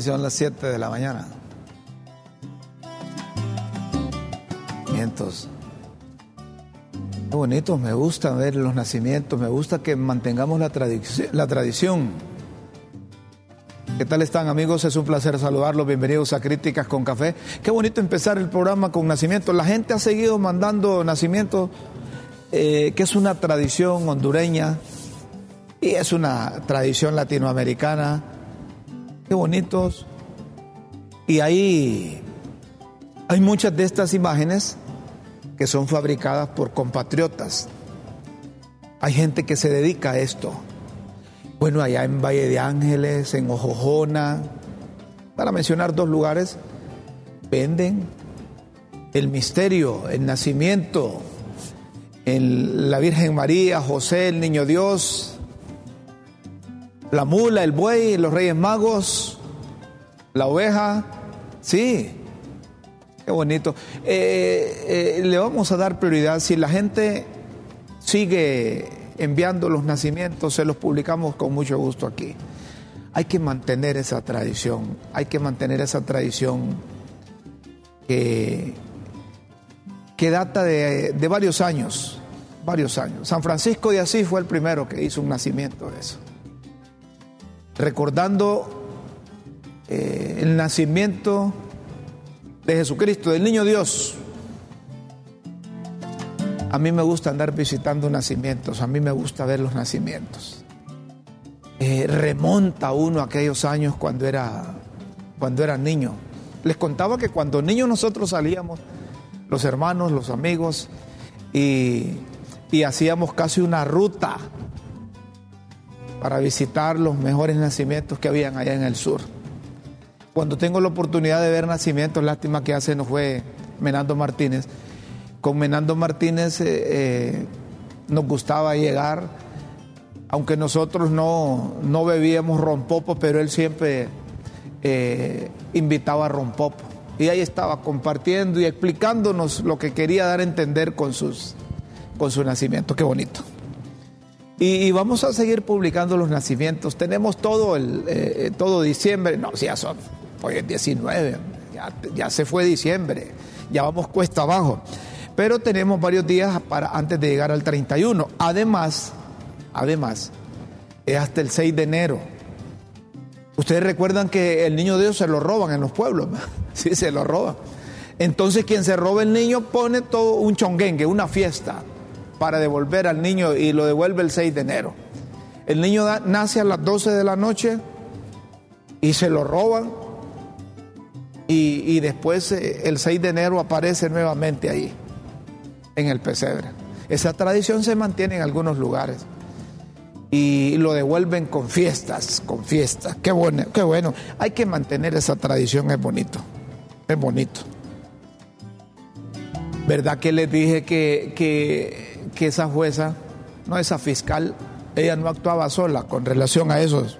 Sí son las 7 de la mañana. Mientos. Qué bonito, me gusta ver los nacimientos, me gusta que mantengamos la, la tradición. ¿Qué tal están amigos? Es un placer saludarlos. Bienvenidos a Críticas con Café. Qué bonito empezar el programa con nacimientos. La gente ha seguido mandando nacimientos, eh, que es una tradición hondureña y es una tradición latinoamericana. Qué bonitos. Y ahí hay muchas de estas imágenes que son fabricadas por compatriotas. Hay gente que se dedica a esto. Bueno, allá en Valle de Ángeles, en Ojojona, para mencionar dos lugares, venden el misterio, el nacimiento, en la Virgen María, José, el Niño Dios, la mula, el buey, los Reyes Magos, la oveja, sí, qué bonito. Eh, eh, le vamos a dar prioridad si la gente sigue enviando los nacimientos, se los publicamos con mucho gusto aquí. Hay que mantener esa tradición, hay que mantener esa tradición que, que data de, de varios años, varios años. San Francisco de Asís fue el primero que hizo un nacimiento de eso. Recordando eh, el nacimiento de Jesucristo, del niño Dios. A mí me gusta andar visitando nacimientos, a mí me gusta ver los nacimientos. Eh, remonta uno a aquellos años cuando era, cuando era niño. Les contaba que cuando niños nosotros salíamos, los hermanos, los amigos, y, y hacíamos casi una ruta para visitar los mejores nacimientos que habían allá en el sur. Cuando tengo la oportunidad de ver nacimientos, lástima que hace no fue Menando Martínez, con Menando Martínez eh, eh, nos gustaba llegar, aunque nosotros no, no bebíamos rompopo, pero él siempre eh, invitaba a rompopo. Y ahí estaba compartiendo y explicándonos lo que quería dar a entender con, sus, con su nacimiento. Qué bonito. Y, vamos a seguir publicando los nacimientos. Tenemos todo, el, eh, todo diciembre. No, si ya son, hoy es 19, ya, ya se fue diciembre, ya vamos cuesta abajo pero tenemos varios días para, antes de llegar al 31. Además, además, es hasta el 6 de enero. Ustedes recuerdan que el niño Dios se lo roban en los pueblos, sí, se lo roban. Entonces quien se roba el niño pone todo un chonguengue, una fiesta, para devolver al niño y lo devuelve el 6 de enero. El niño nace a las 12 de la noche y se lo roban y, y después eh, el 6 de enero aparece nuevamente ahí en el pesebre. Esa tradición se mantiene en algunos lugares y lo devuelven con fiestas, con fiestas. Qué bueno, qué bueno. Hay que mantener esa tradición, es bonito, es bonito. ¿Verdad que les dije que, que, que esa jueza, no esa fiscal, ella no actuaba sola con relación a esos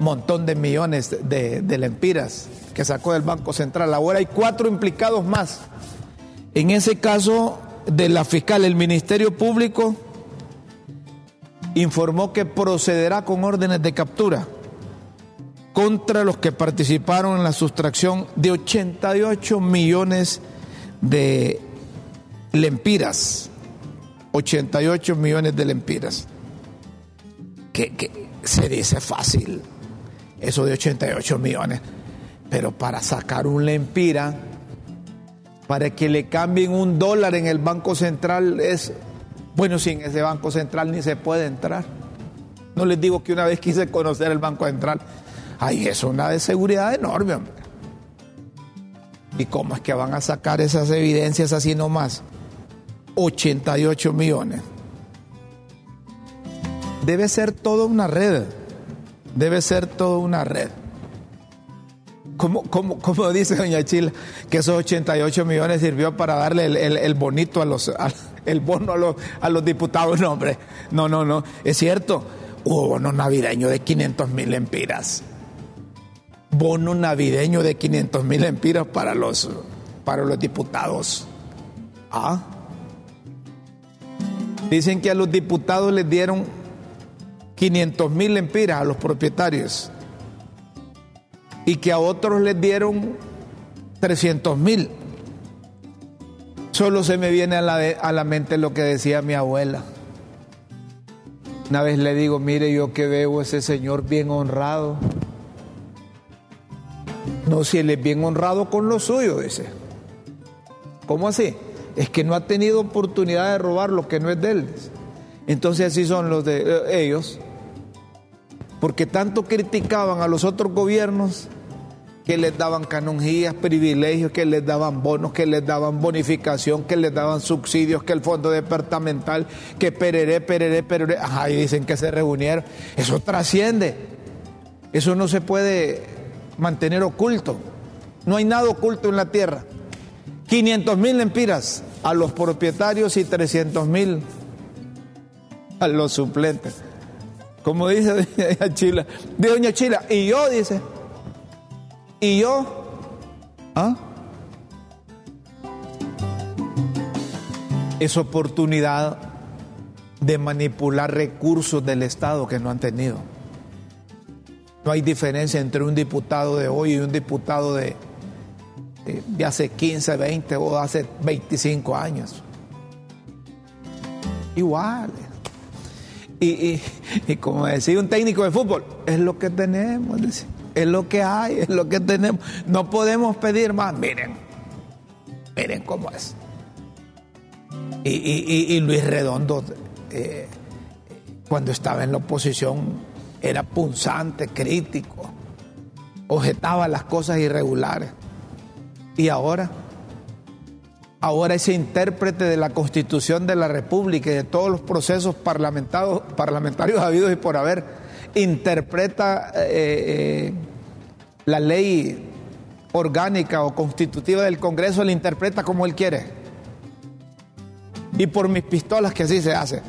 montón de millones de, lempiras que sacó del Banco Central? Ahora hay cuatro implicados más. En ese caso, de la fiscal, el Ministerio Público informó que procederá con órdenes de captura contra los que participaron en la sustracción de 88 millones de lempiras. 88 millones de lempiras. Que, que se dice fácil, eso de 88 millones. Pero para sacar un lempira, para que le cambien un dólar en el Banco Central es, bueno, sin ese Banco Central ni se puede entrar. No les digo que una vez quise conocer el Banco Central. Ay, es una de seguridad enorme, hombre. ¿Y cómo es que van a sacar esas evidencias así nomás? 88 millones. Debe ser toda una red. Debe ser toda una red. ¿Cómo, dice doña Chila que esos 88 millones sirvió para darle el, bonito a los, el bono a los, a los diputados? No, hombre, no, no, no, es cierto, hubo bono navideño de 500 mil empiras. Bono navideño de 500 mil empiras para los, para los diputados. ¿Ah? Dicen que a los diputados les dieron 500 mil empiras a los propietarios y que a otros les dieron 300 mil. Solo se me viene a la, a la mente lo que decía mi abuela. Una vez le digo, mire, yo que veo ese señor bien honrado. No, si él es bien honrado con lo suyo, dice. ¿Cómo así? Es que no ha tenido oportunidad de robar lo que no es de él. Entonces así son los de eh, ellos porque tanto criticaban a los otros gobiernos que les daban canonjías, privilegios, que les daban bonos, que les daban bonificación, que les daban subsidios, que el fondo departamental, que pereré, pereré, pereré, ajá, dicen que se reunieron. Eso trasciende. Eso no se puede mantener oculto. No hay nada oculto en la tierra. 500 mil empiras a los propietarios y 300 mil a los suplentes. Como dice doña Chila, de doña Chila, y yo dice, y yo, ¿ah? Es oportunidad de manipular recursos del Estado que no han tenido. No hay diferencia entre un diputado de hoy y un diputado de, de hace 15, 20 o hace 25 años. Igual. Y, como decía un técnico de fútbol, es lo que tenemos, es lo que hay, es lo que tenemos. No podemos pedir más. Miren, miren cómo es. Y, Luis Redondo, eh, cuando estaba en la oposición, era punzante, crítico, objetaba las cosas irregulares. Y ahora ahora ese intérprete de la Constitución de la República y de todos los procesos parlamentarios habidos y por haber, interpreta eh, eh, la ley orgánica o constitutiva del Congreso, la interpreta como él quiere. Y por mis pistolas que así se hace.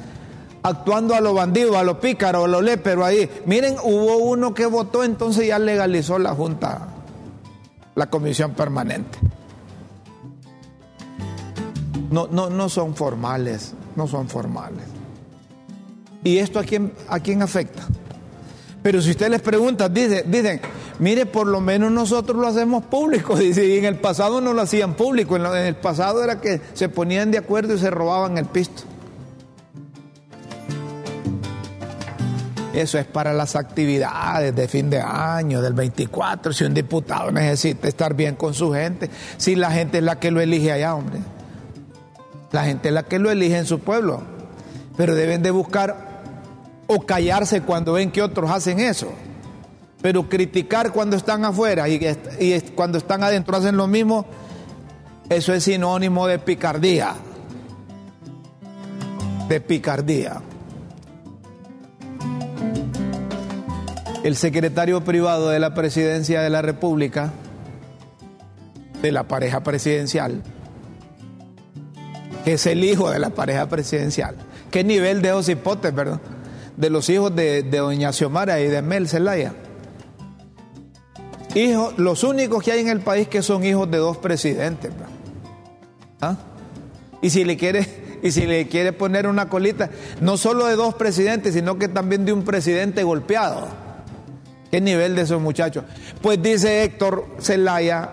Actuando a lo bandido, a lo pícaro, a lo pero ahí. Miren, hubo uno que votó, entonces ya legalizó la Junta, la Comisión Permanente no, no, no son formales, no son formales. ¿Y esto a quién, a quién afecta? Pero si usted les pregunta, dicen, dicen, mire, por lo menos nosotros lo hacemos público. Dice, y en el pasado no lo hacían público, en, el pasado era que se ponían de acuerdo y se robaban el pisto. Eso es para las actividades de fin de año, del 24, si un diputado necesita estar bien con su gente, si la gente es la que lo elige allá, hombre. La gente es la que lo elige en su pueblo. Pero deben de buscar o callarse cuando ven que otros hacen eso. Pero criticar cuando están afuera y, cuando están adentro hacen lo mismo, eso es sinónimo de picardía. De picardía. El secretario privado de la presidencia de la República, de la pareja presidencial, que es el hijo de la pareja presidencial. ¿Qué nivel de esos hipótesis, verdad? De los hijos de, doña Xiomara y de Mel Zelaya. Hijos, los únicos que hay en el país que son hijos de dos presidentes. ¿Ah? Y si le quiere, y si le quiere poner una colita, no solo de dos presidentes, sino que también de un presidente golpeado. ¿Qué nivel de esos muchachos? Pues dice Héctor Zelaya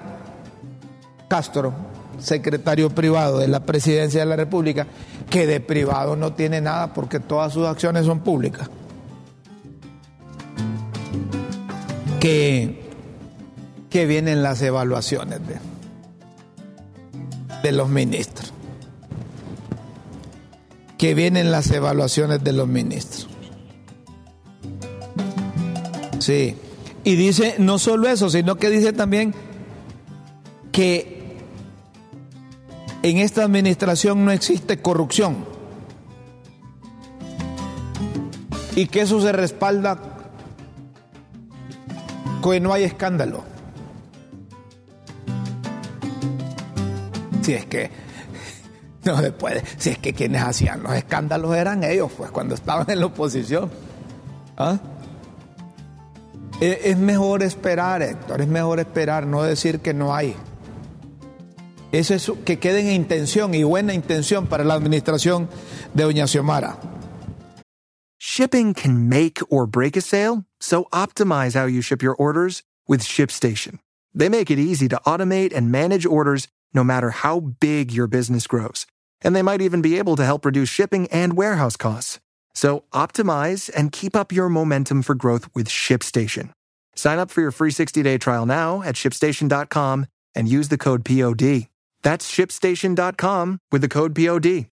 Castro, secretario privado de la presidencia de la República, que de privado no tiene nada porque todas sus acciones son públicas. Que, que vienen las evaluaciones de, de los ministros. Que vienen las evaluaciones de los ministros. Sí. Y dice no solo eso, sino que dice también que en esta administración no existe corrupción y que eso se respalda que no hay escándalo. Si es que no se puede, si es que quienes hacían los escándalos eran ellos, pues cuando estaban en la oposición. ¿Ah? Es mejor esperar, Héctor, es mejor esperar, no decir que no hay. Eso es que quede en intención y buena intención para la administración de Doña Xiomara. Shipping can make or break a sale, so optimize how you ship your orders with ShipStation. They make it easy to automate and manage orders no matter how big your business grows. And they might even be able to help reduce shipping and warehouse costs. So optimize and keep up your momentum for growth with ShipStation. Sign up for your free 60-day trial now at shipstation.com and use the code POD. That's shipstation.com with the code POD.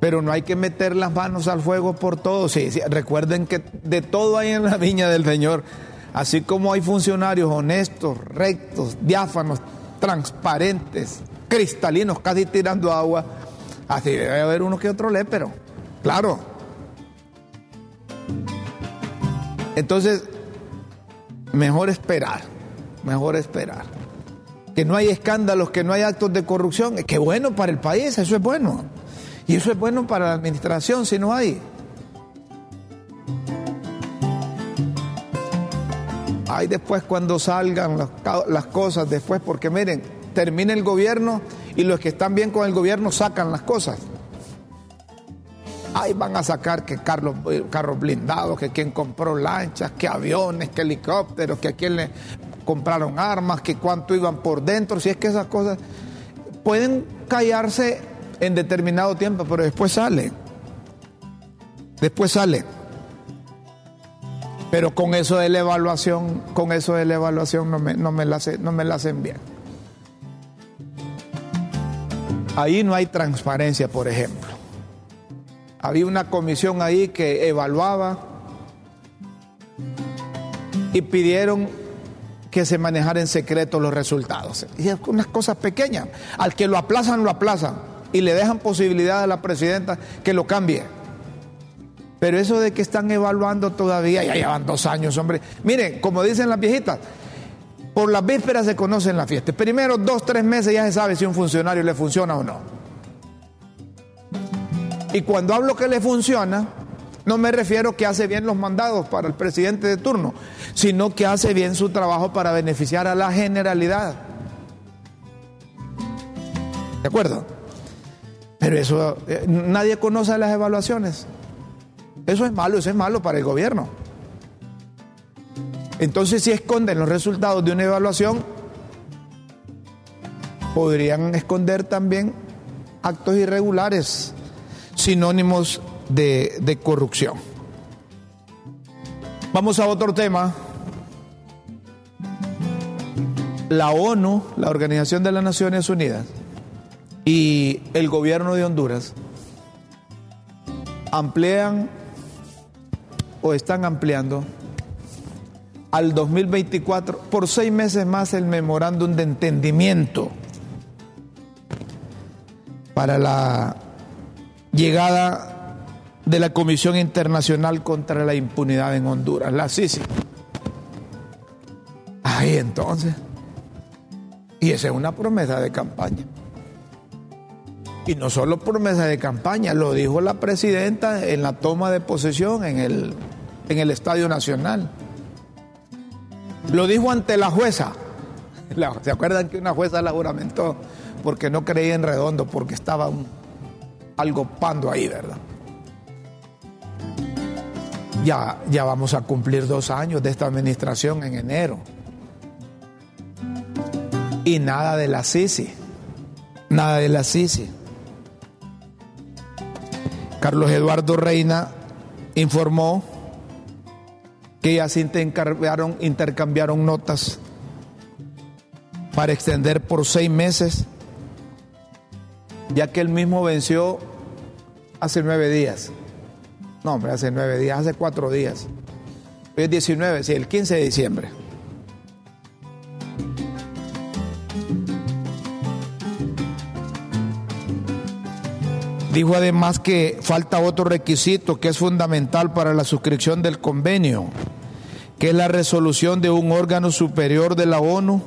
Pero no hay que meter las manos al fuego por todo. Sí, sí, recuerden que de todo hay en la viña del Señor. Así como hay funcionarios honestos, rectos, diáfanos, transparentes, cristalinos, casi tirando agua, así debe haber uno que otro lépero. Claro. Entonces, mejor esperar, mejor esperar. Que no hay escándalos, que no hay actos de corrupción, que bueno para el país, eso es bueno. Y eso es bueno para la administración si no hay. Hay después cuando salgan las, las, cosas, después, porque miren, termina el gobierno y los que están bien con el gobierno sacan las cosas. Ahí van a sacar que carros, carros blindados, que quien compró lanchas, que aviones, que helicópteros, que a quien le compraron armas, que cuánto iban por dentro, si es que esas cosas pueden callarse en determinado tiempo, pero después sale. Después sale. Pero con eso de la evaluación, con eso de la evaluación no me, no me, no me la hacen bien. Ahí no hay transparencia, por ejemplo. Había una comisión ahí que evaluaba y pidieron que se manejara en secreto los resultados. Y es unas cosas pequeñas. Al que lo aplazan, lo aplazan. Y le dejan posibilidad a la presidenta que lo cambie. Pero eso de que están evaluando todavía, ya llevan dos años, hombre. Miren, como dicen las viejitas, por las vísperas se conocen las fiestas. Primero dos, tres meses ya se sabe si un funcionario le funciona o no. Y cuando hablo que le funciona, no me refiero que hace bien los mandados para el presidente de turno, sino que hace bien su trabajo para beneficiar a la generalidad. ¿De acuerdo? Pero eso, eh, nadie conoce las evaluaciones. Eso es malo, eso es malo para el gobierno. Entonces, si esconden los resultados de una evaluación, podrían esconder también actos irregulares, sinónimos de, corrupción. Vamos a otro tema. La ONU, la Organización de las Naciones Unidas, y el gobierno de Honduras amplían o están ampliando al 2024 por seis meses más el memorándum de entendimiento para la llegada de la Comisión Internacional contra la Impunidad en Honduras, la CICI. Ahí entonces. Y esa es una promesa de campaña. Y no solo promesa de campaña, lo dijo la presidenta en la toma de posesión en el, en el Estadio Nacional. Lo dijo ante la jueza. ¿Se acuerdan que una jueza la juramentó porque no creía en redondo, porque estaba algo pando ahí, ¿verdad? Ya, ya vamos a cumplir dos años de esta administración en enero. Y nada de la Sisi. Nada de la Sisi. Carlos Eduardo Reina informó que ya se intercambiaron, intercambiaron notas para extender por seis meses, ya que él mismo venció hace nueve días. No, hombre, hace nueve días, hace cuatro días. Hoy es 19, sí, el 15 de diciembre. Dijo además que falta otro requisito que es fundamental para la suscripción del convenio, que es la resolución de un órgano superior de la ONU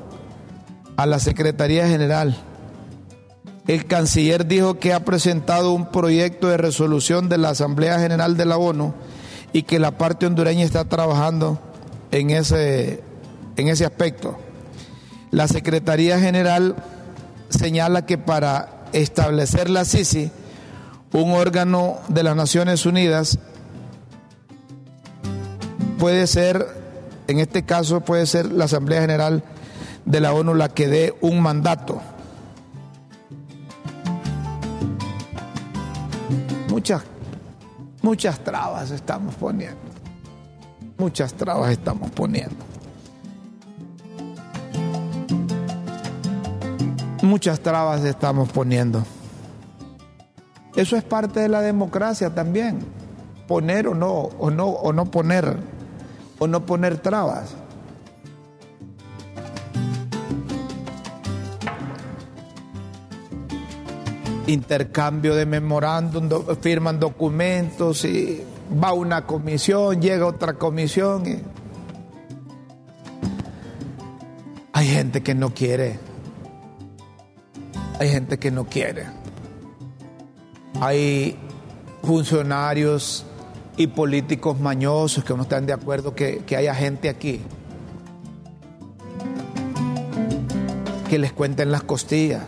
a la Secretaría General. El canciller dijo que ha presentado un proyecto de resolución de la Asamblea General de la ONU y que la parte hondureña está trabajando en ese, en ese aspecto. La Secretaría General señala que para establecer la CICI, un órgano de las Naciones Unidas, puede ser, en este caso puede ser la Asamblea General de la ONU la que dé un mandato. Muchas, muchas trabas estamos poniendo. Muchas trabas estamos poniendo. Muchas trabas estamos poniendo. Eso es parte de la democracia también. Poner o no, o no, o no poner, o no poner trabas. Intercambio de memorándum, firman documentos y va una comisión, llega otra comisión. Y... Hay gente que no quiere. Hay gente que no quiere. Hay funcionarios y políticos mañosos que no están de acuerdo que, que haya gente aquí que les cuenten las costillas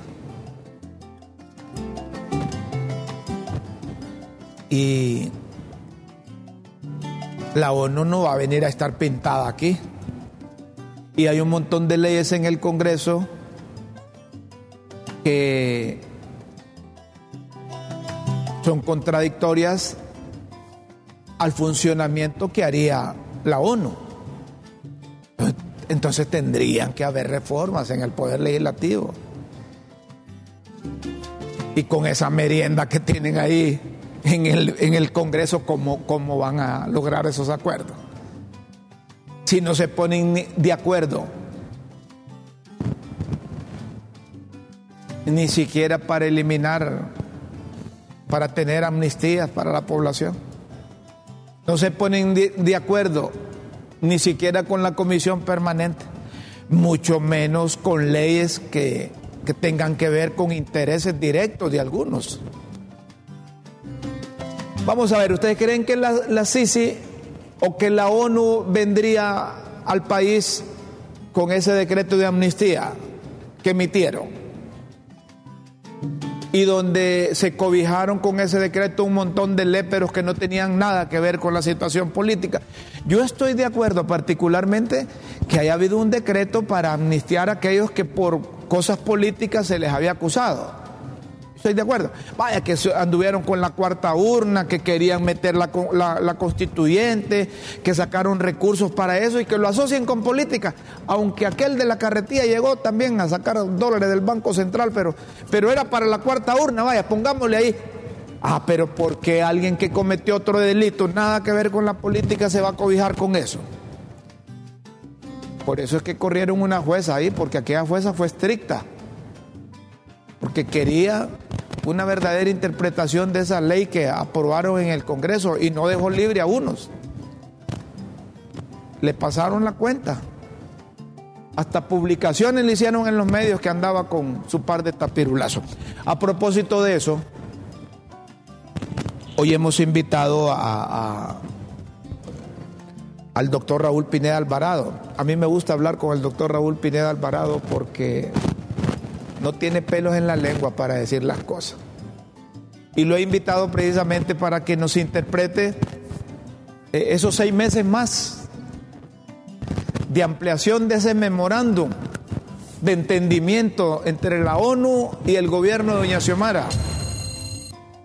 Y la ONU no va a venir a estar pintada aquí. Y hay un montón de leyes en el Congreso que son contradictorias al funcionamiento que haría la ONU. Entonces tendrían que haber reformas en el poder legislativo. Y con esa merienda que tienen ahí, en el, en el Congreso cómo, cómo van a lograr esos acuerdos. Si no se ponen de acuerdo, ni siquiera para eliminar, para tener amnistías para la población. No se ponen de, acuerdo ni siquiera con la comisión permanente, mucho menos con leyes que, que tengan que ver con intereses directos de algunos. Vamos a ver, ¿ustedes creen que la, la Sisi o que la ONU vendría al país con ese decreto de amnistía que emitieron? Y donde se cobijaron con ese decreto un montón de léperos que no tenían nada que ver con la situación política. Yo estoy de acuerdo particularmente que haya habido un decreto para amnistiar a aquellos que por cosas políticas se les había acusado. Estoy de acuerdo. Vaya, que anduvieron con la cuarta urna, que querían meter la, la, constituyente, que sacaron recursos para eso y que lo asocien con política. Aunque aquel de la carretilla llegó también a sacar dólares del Banco Central, pero, pero era para la cuarta urna, vaya, pongámosle ahí. Ah, pero ¿por qué alguien que cometió otro delito, nada que ver con la política, se va a cobijar con eso? Por eso es que corrieron una jueza ahí, porque aquella jueza fue estricta porque quería una verdadera interpretación de esa ley que aprobaron en el Congreso y no dejó libre a unos. Le pasaron la cuenta. Hasta publicaciones le hicieron en los medios que andaba con su par de tapirulazos. A propósito de eso, hoy hemos invitado a, al doctor Raúl Pineda Alvarado. A mí me gusta hablar con el doctor Raúl Pineda Alvarado porque no tiene pelos en la lengua para decir las cosas. Y lo he invitado precisamente para que nos interprete eh, esos seis meses más de ampliación de ese memorándum de entendimiento entre la ONU y el gobierno de Doña Xiomara.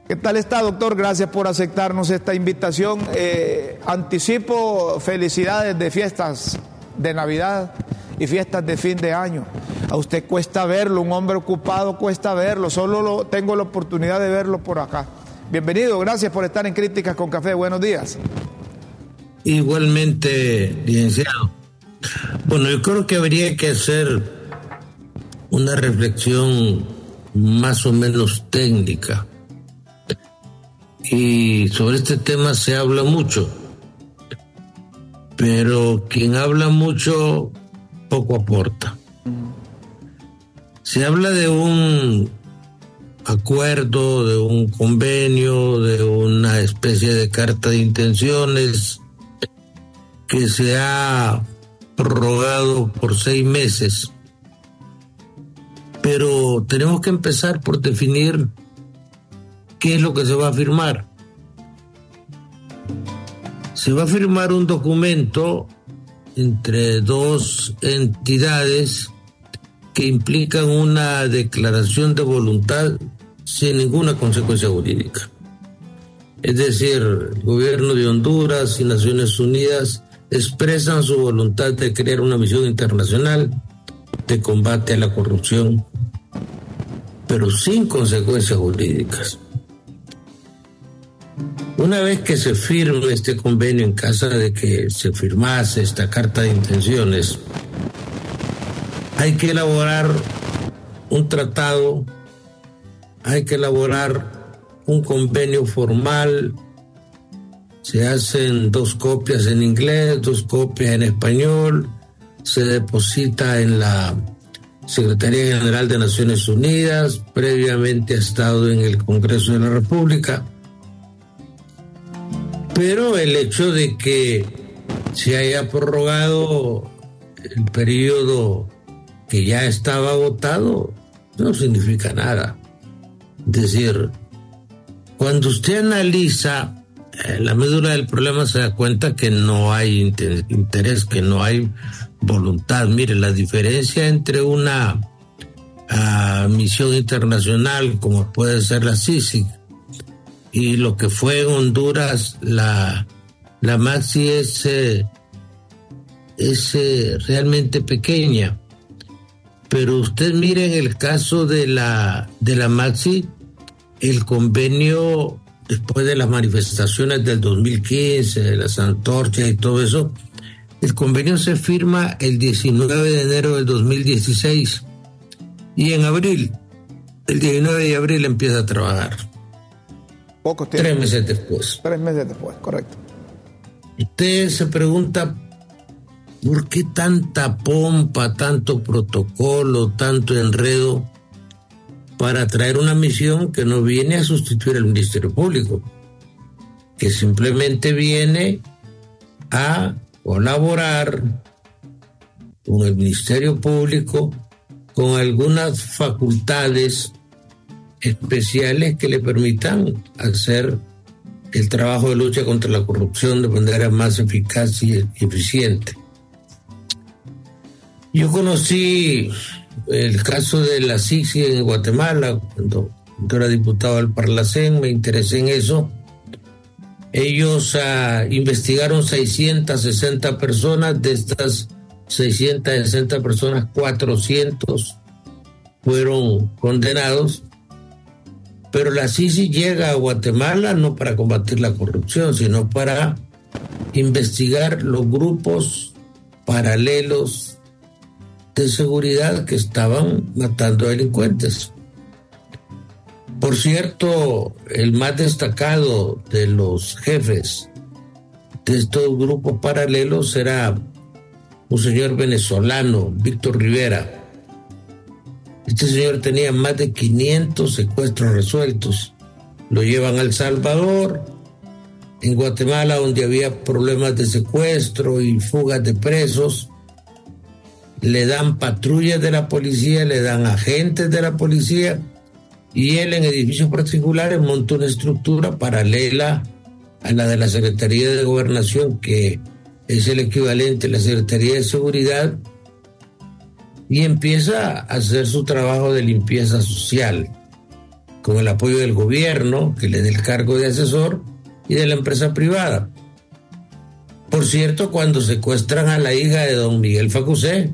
¿Qué tal está, doctor? Gracias por aceptarnos esta invitación. Eh, anticipo felicidades de fiestas de Navidad y fiestas de fin de año. A usted cuesta verlo, un hombre ocupado cuesta verlo, solo lo, tengo la oportunidad de verlo por acá. Bienvenido, gracias por estar en Críticas con Café, buenos días. Igualmente, licenciado. Bueno, yo creo que habría que hacer una reflexión más o menos técnica y sobre este tema se habla mucho, pero quien habla mucho poco aporta. Se habla de un acuerdo, de un convenio, de una especie de carta de intenciones que se ha prorrogado por seis meses. Pero tenemos que empezar por definir qué es lo que se va a firmar. Se va a firmar un documento entre dos entidades que implican una declaración de voluntad sin ninguna consecuencia jurídica. Es decir, el gobierno de Honduras y Naciones Unidas expresan su voluntad de crear una misión internacional de combate a la corrupción, pero sin consecuencias jurídicas. Una vez que se firme este convenio en casa de que se firmase esta carta de intenciones, hay que elaborar un tratado, hay que elaborar un convenio formal, se hacen dos copias en inglés, dos copias en español, se deposita en la Secretaría General de Naciones Unidas, previamente ha estado en el Congreso de la República. Pero el hecho de que se haya prorrogado el periodo ya estaba agotado no significa nada. Es decir, cuando usted analiza eh, la médula del problema se da cuenta que no hay interés, que no hay voluntad. Mire, la diferencia entre una ah, misión internacional como puede ser la CICIG y lo que fue en Honduras la, la Maxi es, eh, es eh, realmente pequeña. Pero usted mire en el caso de la, de la Maxi, el convenio después de las manifestaciones del 2015, de las antorchas y todo eso, el convenio se firma el 19 de enero del 2016 y en abril, el 19 de abril empieza a trabajar. Tres meses después. Tres meses después, correcto. Usted se pregunta, ¿por qué tanta pompa, tanto protocolo, tanto enredo para traer una misión que no viene a sustituir al Ministerio Público? Que simplemente viene a colaborar con el Ministerio Público con algunas facultades especiales que le permitan hacer el trabajo de lucha contra la corrupción de manera más eficaz y eficiente. Yo conocí el caso de la CICI en Guatemala, cuando, era diputado del Parlacén, me interesé en eso. Ellos ah, investigaron 660 personas, de estas 660 personas, 400 fueron condenados pero la CICI llega a Guatemala no para combatir la corrupción, sino para investigar los grupos paralelos de seguridad que estaban matando a delincuentes. Por cierto, el más destacado de los jefes de estos grupos paralelos era un señor venezolano, Víctor Rivera, este señor tenía más de 500 secuestros resueltos. Lo llevan a El Salvador, en Guatemala, donde había problemas de secuestro y fugas de presos. Le dan patrullas de la policía, le dan agentes de la policía y él en edificios particulares montó una estructura paralela a la de la Secretaría de Gobernación, que es el equivalente a la Secretaría de Seguridad, y empieza a hacer su trabajo de limpieza social con el apoyo del gobierno, que le dé el cargo de asesor, y de la empresa privada. Por cierto, cuando secuestran a la hija de don Miguel Facusé,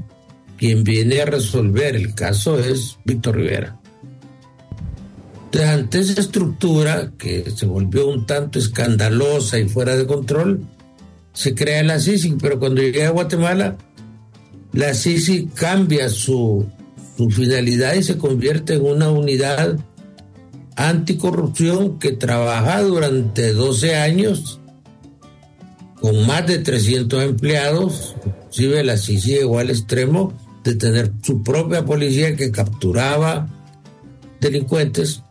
quien viene a resolver el caso es Víctor Rivera. Entonces, ante esa estructura que se volvió un tanto escandalosa y fuera de control, se crea la CICIG, pero cuando llegué a Guatemala, la CICI cambia su, finalidad y se convierte en una unidad anticorrupción que trabaja durante 12 años con más de 300 empleados, inclusive la CICI llegó al extremo de tener su propia policía que capturaba delincuentes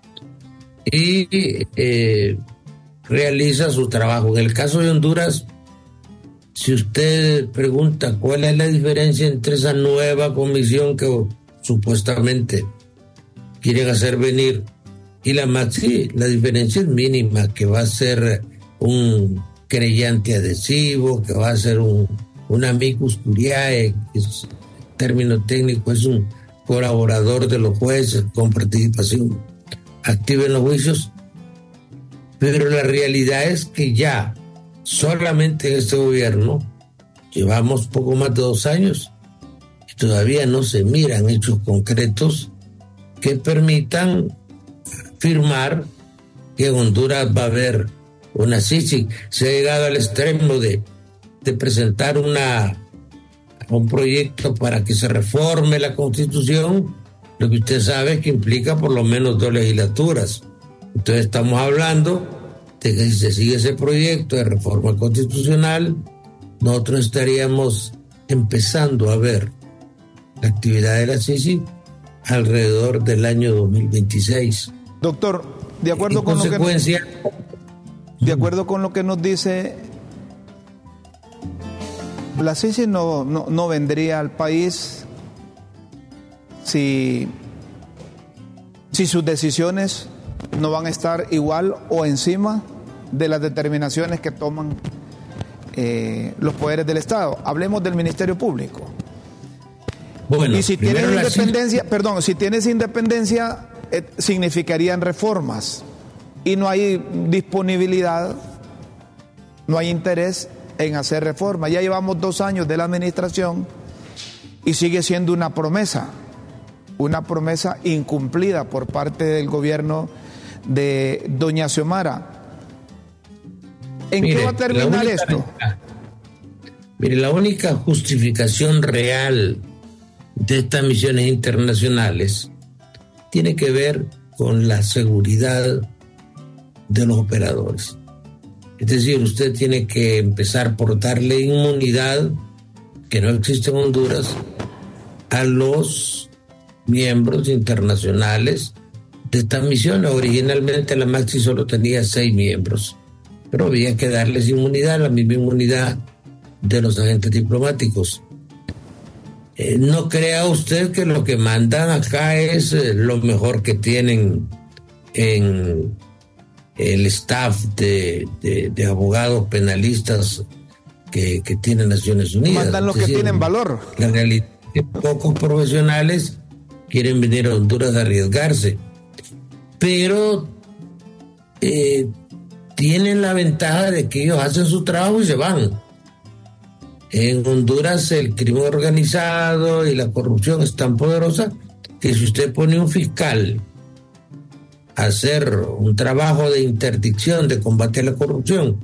y eh, realiza su trabajo. En el caso de Honduras, si usted pregunta cuál es la diferencia entre esa nueva comisión que supuestamente quieren hacer venir y la maxi, la diferencia es mínima, que va a ser un creyente adhesivo, que va a ser un, un amicus curiae, que es término técnico, es un colaborador de los jueces con participación activa en los juicios, pero la realidad es que ya solamente en este gobierno llevamos poco más de dos años y todavía no se miran hechos concretos que permitan afirmar que en Honduras va a haber una SISI. Se ha llegado al extremo de, de presentar una, un proyecto para que se reforme la constitución, lo que usted sabe es que implica por lo menos dos legislaturas. Entonces estamos hablando de que si se sigue ese proyecto de reforma constitucional, nosotros estaríamos empezando a ver la actividad de la CICI alrededor del año 2026. Doctor, de acuerdo con lo que de acuerdo con lo que nos dice la CICI no, no, vendría al país si, si sus decisiones no van a estar igual o encima de las determinaciones que toman eh, los poderes del Estado. Hablemos del Ministerio Público. Bueno, y si tienes independencia, perdón, si tienes independencia, eh, significarían reformas. Y no hay disponibilidad, no hay interés en hacer reformas. Ya llevamos dos años de la administración y sigue siendo una promesa, una promesa incumplida por parte del gobierno de doña Xiomara. ¿En qué va a terminar esto? Mire, la única justificación real de estas misiones internacionales tiene que ver con la seguridad de los operadores. Es decir, usted tiene que empezar por darle inmunidad, que no existe en Honduras, a los miembros internacionales de estas misiones. Originalmente la Maxi solo tenía seis miembros, pero había que darles inmunidad, la misma inmunidad de los agentes diplomáticos. Eh, no crea usted que lo que mandan acá es eh, lo mejor que tienen en el staff de, abogados penalistas que, que tienen Naciones Unidas. Mandan los que tienen valor. La realidad es que pocos profesionales quieren venir a Honduras a arriesgarse pero eh, tienen la ventaja de que ellos hacen su trabajo y se van. En Honduras el crimen organizado y la corrupción es tan poderosa que si usted pone un fiscal hacer un trabajo de interdicción, de combate a la corrupción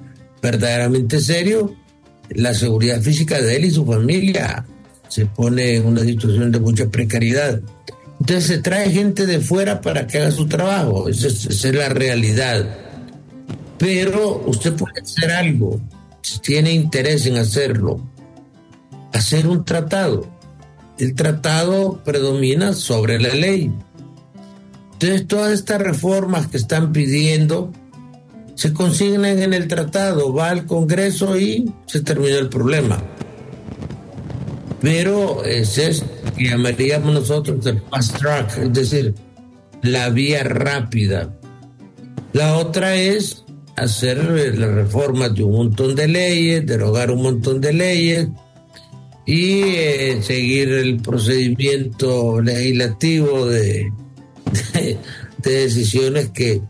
verdaderamente serio, la seguridad física de él y su familia se pone en una situación de mucha precariedad. Entonces se trae gente de fuera para que haga su trabajo, esa es, la realidad. Pero usted puede hacer algo, si tiene interés en hacerlo, hacer un tratado. El tratado predomina sobre la ley. Entonces todas estas reformas que están pidiendo se consignan en el tratado, va al Congreso y se terminó el problema. Pero es que llamaríamos nosotros el fast track, es decir, la vía rápida. La otra es hacer las reformas de un montón de leyes, derogar un montón de leyes y eh, seguir el procedimiento legislativo de, de, decisiones que,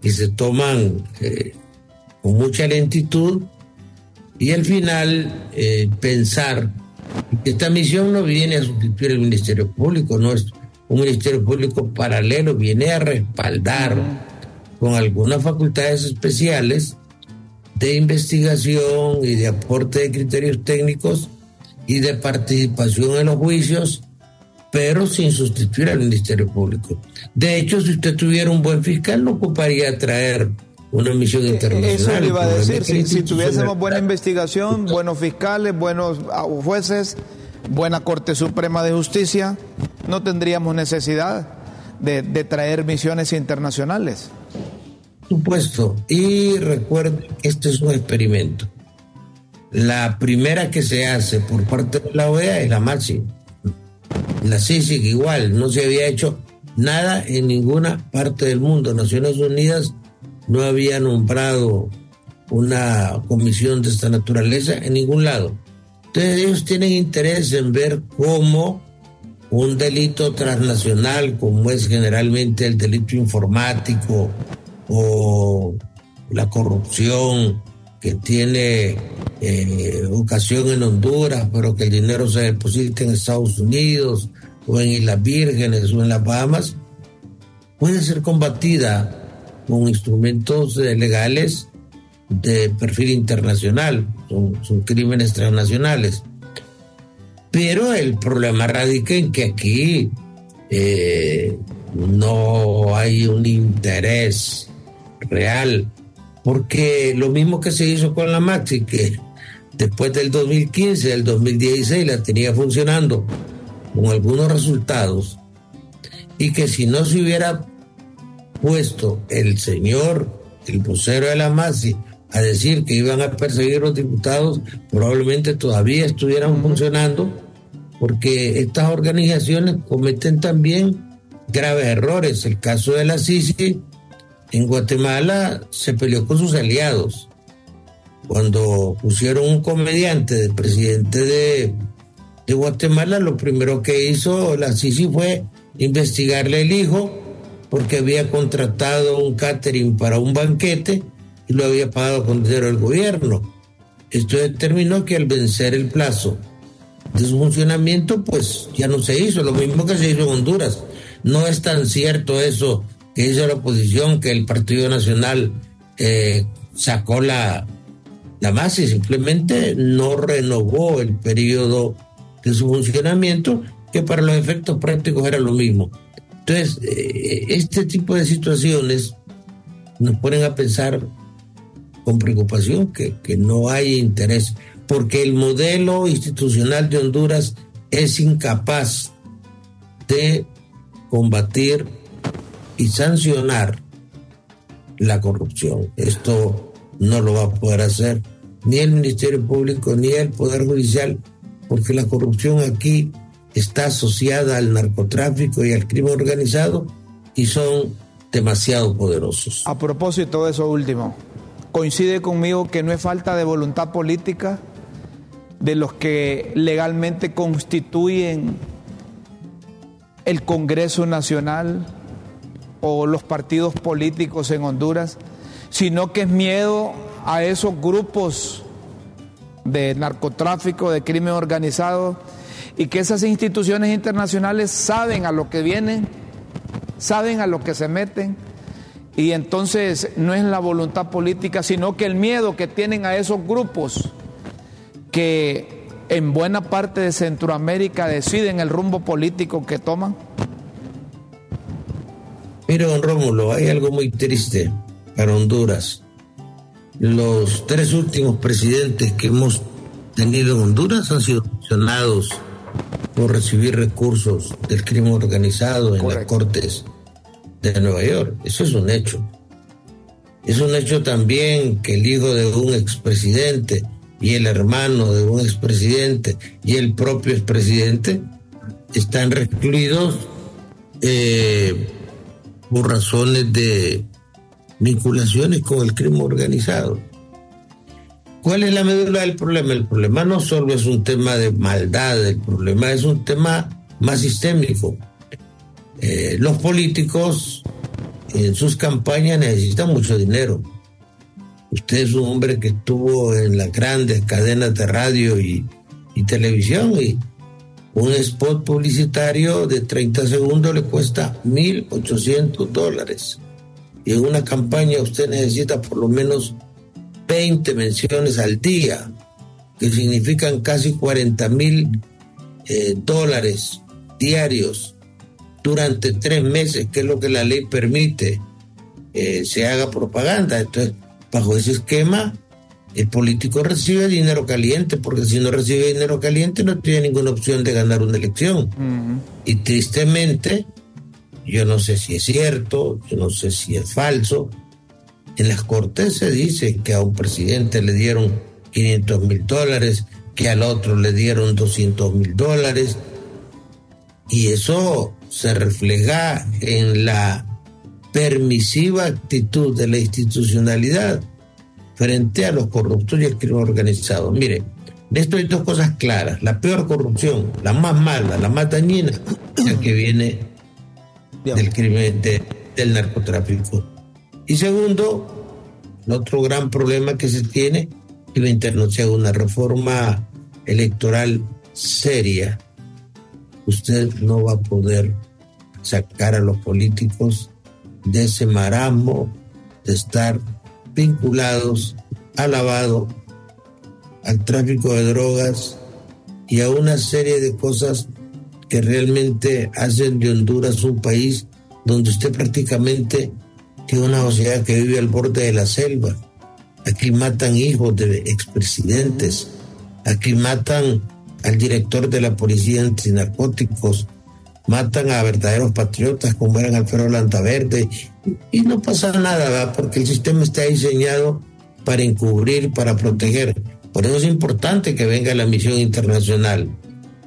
que, se toman eh, con mucha lentitud y al final eh, pensar esta misión no viene a sustituir el Ministerio Público, no es un Ministerio Público paralelo, viene a respaldar con algunas facultades especiales de investigación y de aporte de criterios técnicos y de participación en los juicios pero sin sustituir al Ministerio Público. De hecho, si usted tuviera un buen fiscal, no ocuparía traer una misión eh, internacional. Eso le iba a decir, si, tuviésemos buena investigación, buenos fiscales, buenos ah, jueces, buena Corte Suprema de Justicia, no tendríamos necesidad de, traer misiones internacionales. Supuesto, y recuerde que este es un experimento. La primera que se hace por parte de la OEA es la máxima. La CICIG igual, no se había hecho nada en ninguna parte del mundo. Naciones Unidas no había nombrado una comisión de esta naturaleza en ningún lado. Entonces ellos tienen interés en ver cómo un delito transnacional, como es generalmente el delito informático o la corrupción que tiene eh, ocasión en Honduras, pero que el dinero se deposita en Estados Unidos o en Islas Vírgenes o en las Bahamas, puede ser combatida con instrumentos eh, legales de perfil internacional, son, crímenes transnacionales. Pero el problema radica en que aquí eh, no hay un interés real, porque lo mismo que se hizo con la Maxi, que después del 2015, del 2016 la tenía funcionando con algunos resultados, y que si no se hubiera puesto el señor, el vocero de la MASI, a decir que iban a perseguir los diputados, probablemente todavía estuvieran funcionando, porque estas organizaciones cometen también graves errores. El caso de la Sisi en Guatemala se peleó con sus aliados. Cuando pusieron un comediante de presidente de, Guatemala, lo primero que hizo la Sisi fue investigarle el hijo porque había contratado un catering para un banquete y lo había pagado con dinero del gobierno. Esto determinó que al vencer el plazo de su funcionamiento, pues ya no se hizo, lo mismo que se hizo en Honduras. No es tan cierto eso que hizo la oposición, que el Partido Nacional eh, sacó la, la y simplemente no renovó el periodo de su funcionamiento, que para los efectos prácticos era lo mismo. Entonces, eh, este tipo de situaciones nos ponen a pensar con preocupación que, que no hay interés, porque el modelo institucional de Honduras es incapaz de combatir y sancionar la corrupción. Esto no lo va a poder hacer ni el Ministerio Público ni el Poder Judicial, porque la corrupción aquí está asociada al narcotráfico y al crimen organizado y son demasiado poderosos. A propósito de eso último, coincide conmigo que no es falta de voluntad política de los que legalmente constituyen el Congreso Nacional o los partidos políticos en Honduras, sino que es miedo a esos grupos de narcotráfico, de crimen organizado, y que esas instituciones internacionales saben a lo que vienen, saben a lo que se meten, y entonces no es la voluntad política, sino que el miedo que tienen a esos grupos que en buena parte de Centroamérica deciden el rumbo político que toman. Mire, don Rómulo, hay algo muy triste para Honduras. Los tres últimos presidentes que hemos tenido en Honduras han sido funcionados por recibir recursos del crimen organizado en las cortes de Nueva York. Eso es un hecho. Es un hecho también que el hijo de un expresidente y el hermano de un expresidente y el propio expresidente están recluidos eh, por razones de vinculaciones con el crimen organizado. ¿Cuál es la médula del problema? El problema no solo es un tema de maldad, el problema es un tema más sistémico. Eh, los políticos en sus campañas necesitan mucho dinero. Usted es un hombre que estuvo en las grandes cadenas de radio y, y televisión y un spot publicitario de 30 segundos le cuesta 1.800 dólares. Y en una campaña usted necesita por lo menos 20 menciones al día, que significan casi 40 mil eh, dólares diarios durante tres meses, que es lo que la ley permite, eh, se haga propaganda. Entonces, bajo ese esquema, el político recibe dinero caliente, porque si no recibe dinero caliente no tiene ninguna opción de ganar una elección. Y tristemente, yo no sé si es cierto, yo no sé si es falso, en las cortes se dice que a un presidente le dieron 500 mil dólares, que al otro le dieron 200 mil dólares, y eso se refleja en la permisiva actitud de la institucionalidad frente a los corruptos y el crimen organizado. Mire, de esto hay dos cosas claras. La peor corrupción, la más mala, la más dañina, la que viene del crimen del narcotráfico. Y segundo, el otro gran problema que se tiene es mientras sea una reforma electoral seria, usted no va a poder sacar a los políticos de ese marasmo de estar vinculados al lavado, al tráfico de drogas y a una serie de cosas que realmente hacen de Honduras un país donde usted prácticamente tiene una sociedad que vive al borde de la selva. Aquí matan hijos de expresidentes, aquí matan al director de la policía antinarcóticos, matan a verdaderos patriotas como eran Alfredo Lantaverde y no pasa nada, porque el sistema está diseñado para encubrir, para proteger. Por eso es importante que venga la misión internacional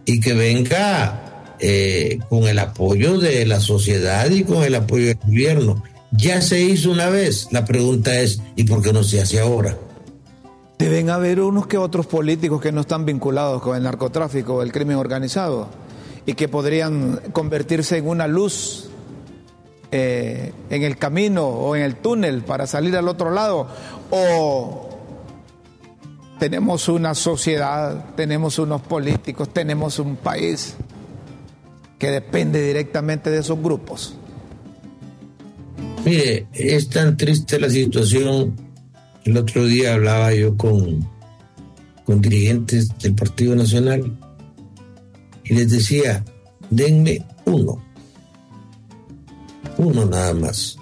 y que venga eh, con el apoyo de la sociedad y con el apoyo del gobierno. Ya se hizo una vez, la pregunta es, ¿y por qué no se hace ahora? Deben haber unos que otros políticos que no están vinculados con el narcotráfico o el crimen organizado y que podrían convertirse en una luz eh, en el camino o en el túnel para salir al otro lado. O tenemos una sociedad, tenemos unos políticos, tenemos un país que depende directamente de esos grupos. Mire, es tan triste la situación el otro día hablaba yo con, con dirigentes del Partido Nacional y les decía, denme uno, uno nada más,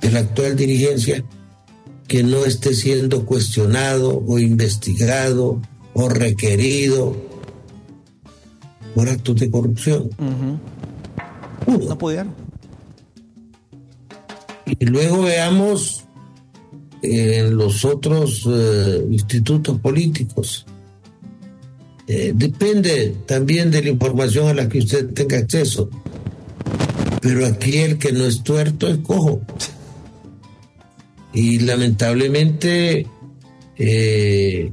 de la actual dirigencia que no esté siendo cuestionado o investigado o requerido por actos de corrupción. No pudieron. Y luego veamos en los otros eh, institutos políticos. Eh, depende también de la información a la que usted tenga acceso. Pero aquí el que no es tuerto es cojo. Y lamentablemente eh,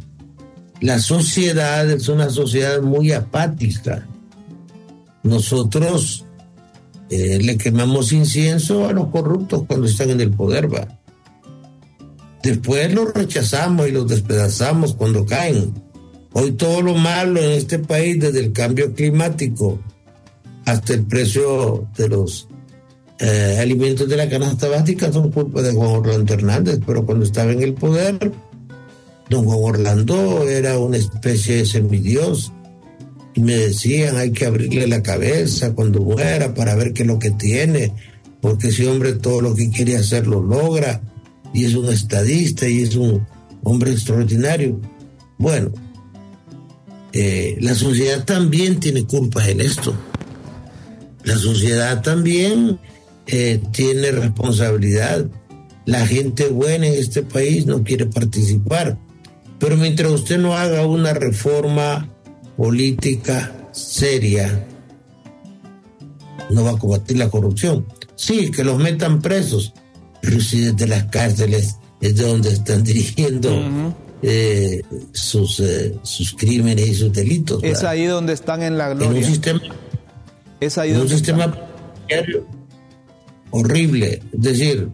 la sociedad es una sociedad muy apática. Nosotros le quemamos incienso a los corruptos cuando están en el poder, va Después los rechazamos y los despedazamos cuando caen. Hoy todo lo malo en este país, desde el cambio climático hasta el precio de los eh, alimentos de la canasta básica, son culpa de Juan Orlando Hernández. Pero cuando estaba en el poder, don Juan Orlando era una especie de semidios. Y me decían, hay que abrirle la cabeza cuando muera para ver qué es lo que tiene, porque ese hombre todo lo que quiere hacer lo logra y es un estadista y es un hombre extraordinario. Bueno, eh, la sociedad también tiene culpa en esto. La sociedad también eh, tiene responsabilidad. La gente buena en este país no quiere participar. Pero mientras usted no haga una reforma política seria, no va a combatir la corrupción. Sí, que los metan presos, pero si desde las cárceles es donde están dirigiendo eh, sus, eh, sus crímenes y sus delitos. Es ahí donde están en la gloria. En un sistema, es ahí un sistema horrible. Es decir,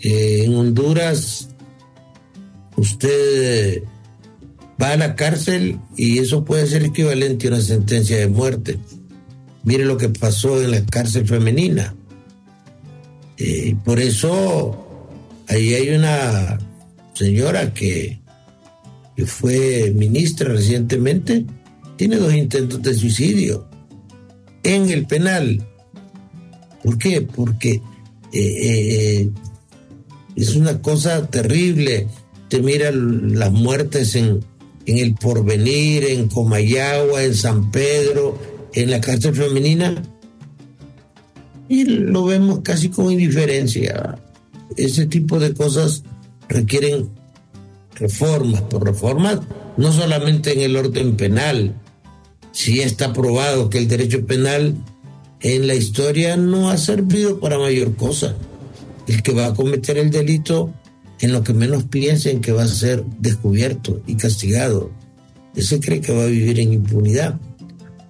eh, en Honduras usted va a la cárcel y eso puede ser equivalente a una sentencia de muerte. Mire lo que pasó en la cárcel femenina. Eh, por eso ahí hay una señora que, que fue ministra recientemente, tiene dos intentos de suicidio. en el penal. ¿Por qué? Porque eh, es una cosa terrible. Te mira las muertes en, en el Porvenir, en Comayagua, en San Pedro, en la cárcel femenina. Y lo vemos casi con indiferencia. Ese tipo de cosas requieren reformas, por reformas no solamente en el orden penal. Si está probado que el derecho penal en la historia no ha servido para mayor cosa. El que va a cometer el delito en lo que menos piensen que va a ser descubierto y castigado. Ese cree que va a vivir en impunidad.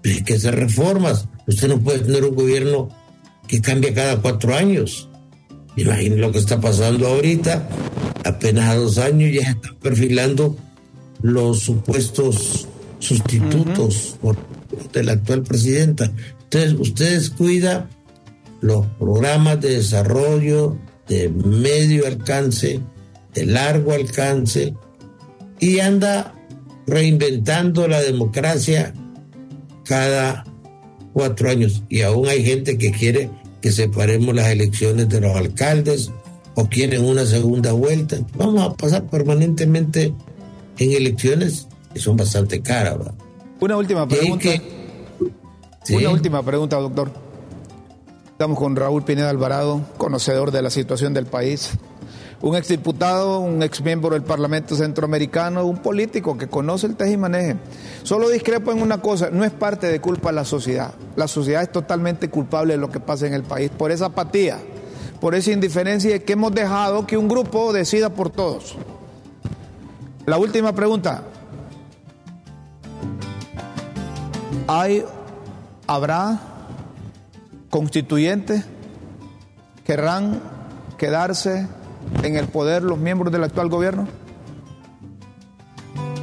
hay que hacer reformas. Usted no puede tener un gobierno que cambie cada cuatro años. Imaginen lo que está pasando ahorita. Apenas a dos años ya está perfilando los supuestos sustitutos de la actual presidenta. Entonces, ustedes cuidan los programas de desarrollo de medio alcance, de largo alcance, y anda reinventando la democracia cada cuatro años. Y aún hay gente que quiere que separemos las elecciones de los alcaldes o quieren una segunda vuelta. Vamos a pasar permanentemente en elecciones que son bastante caras. Una última pregunta. Una última pregunta, doctor. Estamos con Raúl Pineda Alvarado, conocedor de la situación del país un exdiputado, un exmiembro del Parlamento Centroamericano, un político que conoce el tejimaneje. Solo discrepo en una cosa, no es parte de culpa de la sociedad. La sociedad es totalmente culpable de lo que pasa en el país, por esa apatía, por esa indiferencia que hemos dejado que un grupo decida por todos. La última pregunta. ¿Hay, habrá constituyentes? ¿Querrán quedarse en el poder los miembros del actual gobierno?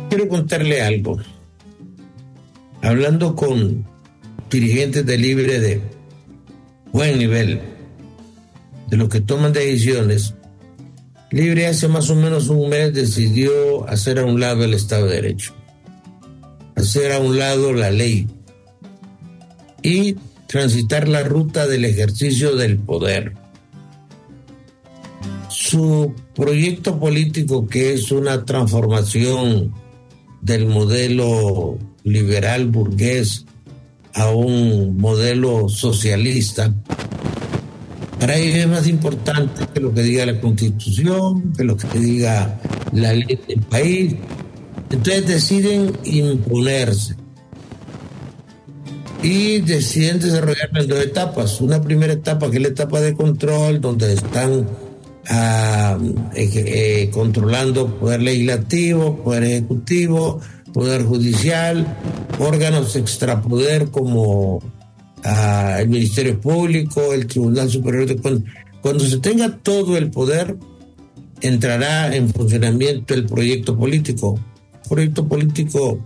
Quiero contarle algo. Hablando con dirigentes de Libre de buen nivel, de los que toman decisiones, Libre hace más o menos un mes decidió hacer a un lado el Estado de Derecho, hacer a un lado la ley y transitar la ruta del ejercicio del poder. Su proyecto político, que es una transformación del modelo liberal burgués a un modelo socialista, para ellos es más importante que lo que diga la constitución, que lo que diga la ley del país. Entonces deciden imponerse y deciden desarrollarlo en dos etapas. Una primera etapa que es la etapa de control, donde están eh, eh, controlando poder legislativo, poder ejecutivo, poder judicial, órganos extrapoder como el Ministerio Público, el Tribunal Superior de cuando, cuando se tenga todo el poder, entrará en funcionamiento el proyecto político. Proyecto político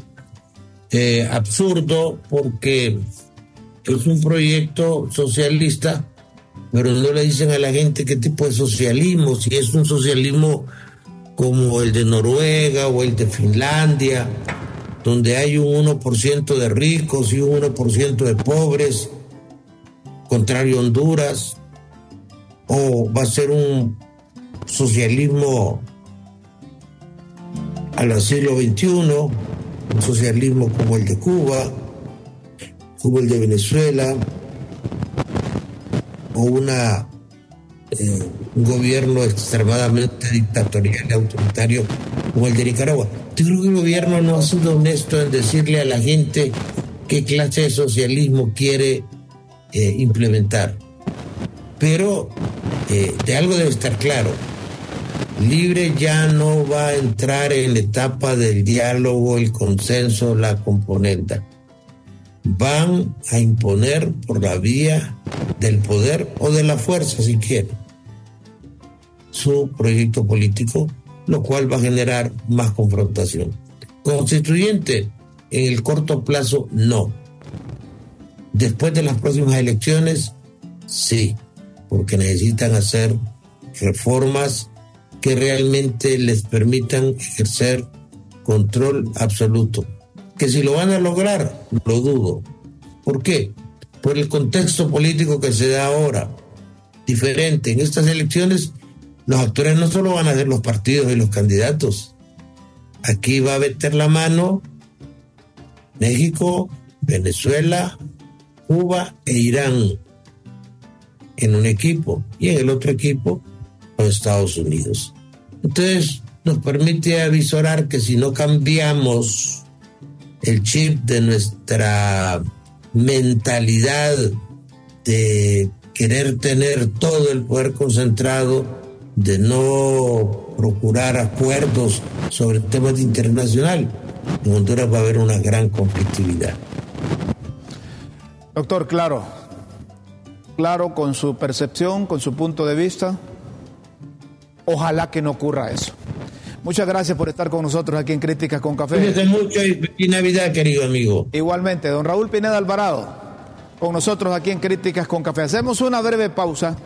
eh, absurdo porque es un proyecto socialista pero no le dicen a la gente qué tipo de socialismo, si es un socialismo como el de Noruega o el de Finlandia, donde hay un 1% de ricos y un 1% de pobres, contrario a Honduras, o va a ser un socialismo al siglo XXI, un socialismo como el de Cuba, como el de Venezuela, una, eh, un gobierno extremadamente dictatorial y autoritario como el de Nicaragua. Yo creo que el gobierno no ha sido honesto en decirle a la gente qué clase de socialismo quiere eh, implementar. Pero eh, de algo debe estar claro. Libre ya no va a entrar en la etapa del diálogo, el consenso, la componente van a imponer por la vía del poder o de la fuerza, si quieren, su proyecto político, lo cual va a generar más confrontación. Constituyente, en el corto plazo, no. Después de las próximas elecciones, sí, porque necesitan hacer reformas que realmente les permitan ejercer control absoluto que si lo van a lograr, lo dudo. ¿Por qué? por el contexto político que se da ahora, diferente. En estas elecciones los actores no solo van a ser los partidos y los candidatos, aquí va a meter la mano México, Venezuela, Cuba e Irán en un equipo y en el otro equipo los Estados Unidos. Entonces nos permite avisorar que si no cambiamos el chip de nuestra mentalidad de querer tener todo el poder concentrado, de no procurar acuerdos sobre temas internacional, en Honduras va a haber una gran conflictividad. Doctor, claro, claro con su percepción, con su punto de vista. Ojalá que no ocurra eso. Muchas gracias por estar con nosotros aquí en Críticas con Café. Cuídate mucho y Navidad, querido amigo. Igualmente, don Raúl Pineda Alvarado, con nosotros aquí en Críticas con Café. Hacemos una breve pausa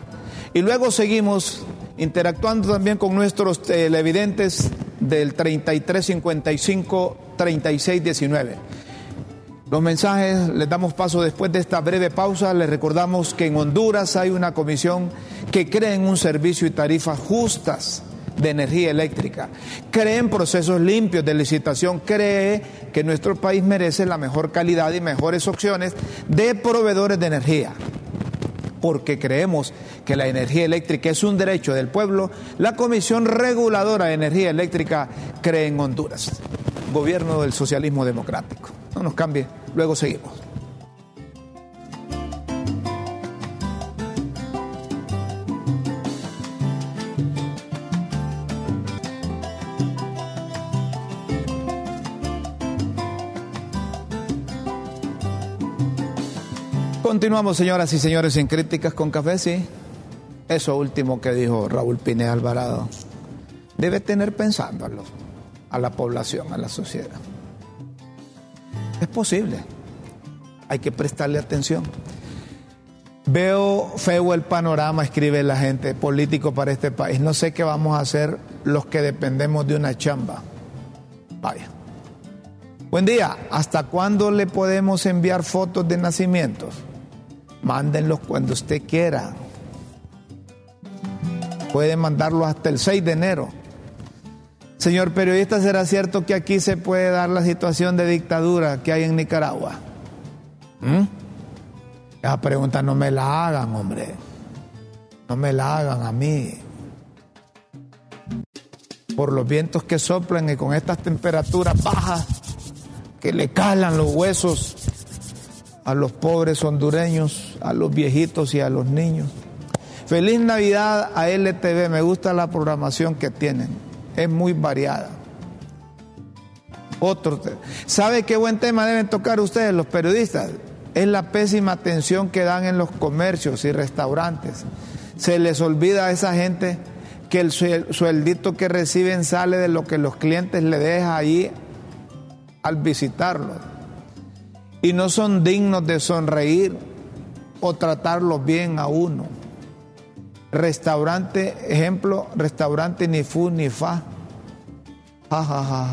y luego seguimos interactuando también con nuestros televidentes del 3355 3619. Los mensajes les damos paso después de esta breve pausa. Les recordamos que en Honduras hay una comisión que cree en un servicio y tarifas justas de energía eléctrica. Cree en procesos limpios de licitación. Cree que nuestro país merece la mejor calidad y mejores opciones de proveedores de energía porque creemos que la energía eléctrica es un derecho del pueblo, la Comisión Reguladora de Energía Eléctrica cree en Honduras, gobierno del socialismo democrático. No nos cambie, luego seguimos. Continuamos, señoras y señores, en Críticas con Café, sí. Eso último que dijo Raúl Pineda Alvarado debe tener pensando a, la población, a la sociedad. Es posible. Hay que prestarle atención. Veo feo el panorama, escribe la gente, político para este país. No sé qué vamos a hacer los que dependemos de una chamba. Vaya. Buen día. ¿Hasta cuándo le podemos enviar fotos de nacimientos? Mándenlos cuando usted quiera. Puede mandarlos hasta el 6 de enero. Señor periodista, ¿será cierto que aquí se puede dar la situación de dictadura que hay en Nicaragua? ¿Mm? Esa pregunta no me la hagan, hombre. No me la hagan a mí. Por los vientos que soplan y con estas temperaturas bajas que le calan los huesos a los pobres hondureños, a los viejitos y a los niños. Feliz Navidad a LTV, me gusta la programación que tienen, es muy variada. Otro, ¿sabe qué buen tema deben tocar ustedes, los periodistas? Es la pésima atención que dan en los comercios y restaurantes. Se les olvida a esa gente que el sueldito que reciben sale de lo que los clientes le dejan ahí al visitarlos y no son dignos de sonreír o tratarlos bien a uno. Restaurante, ejemplo, restaurante ni fu ni fa. Ja, ja, ja,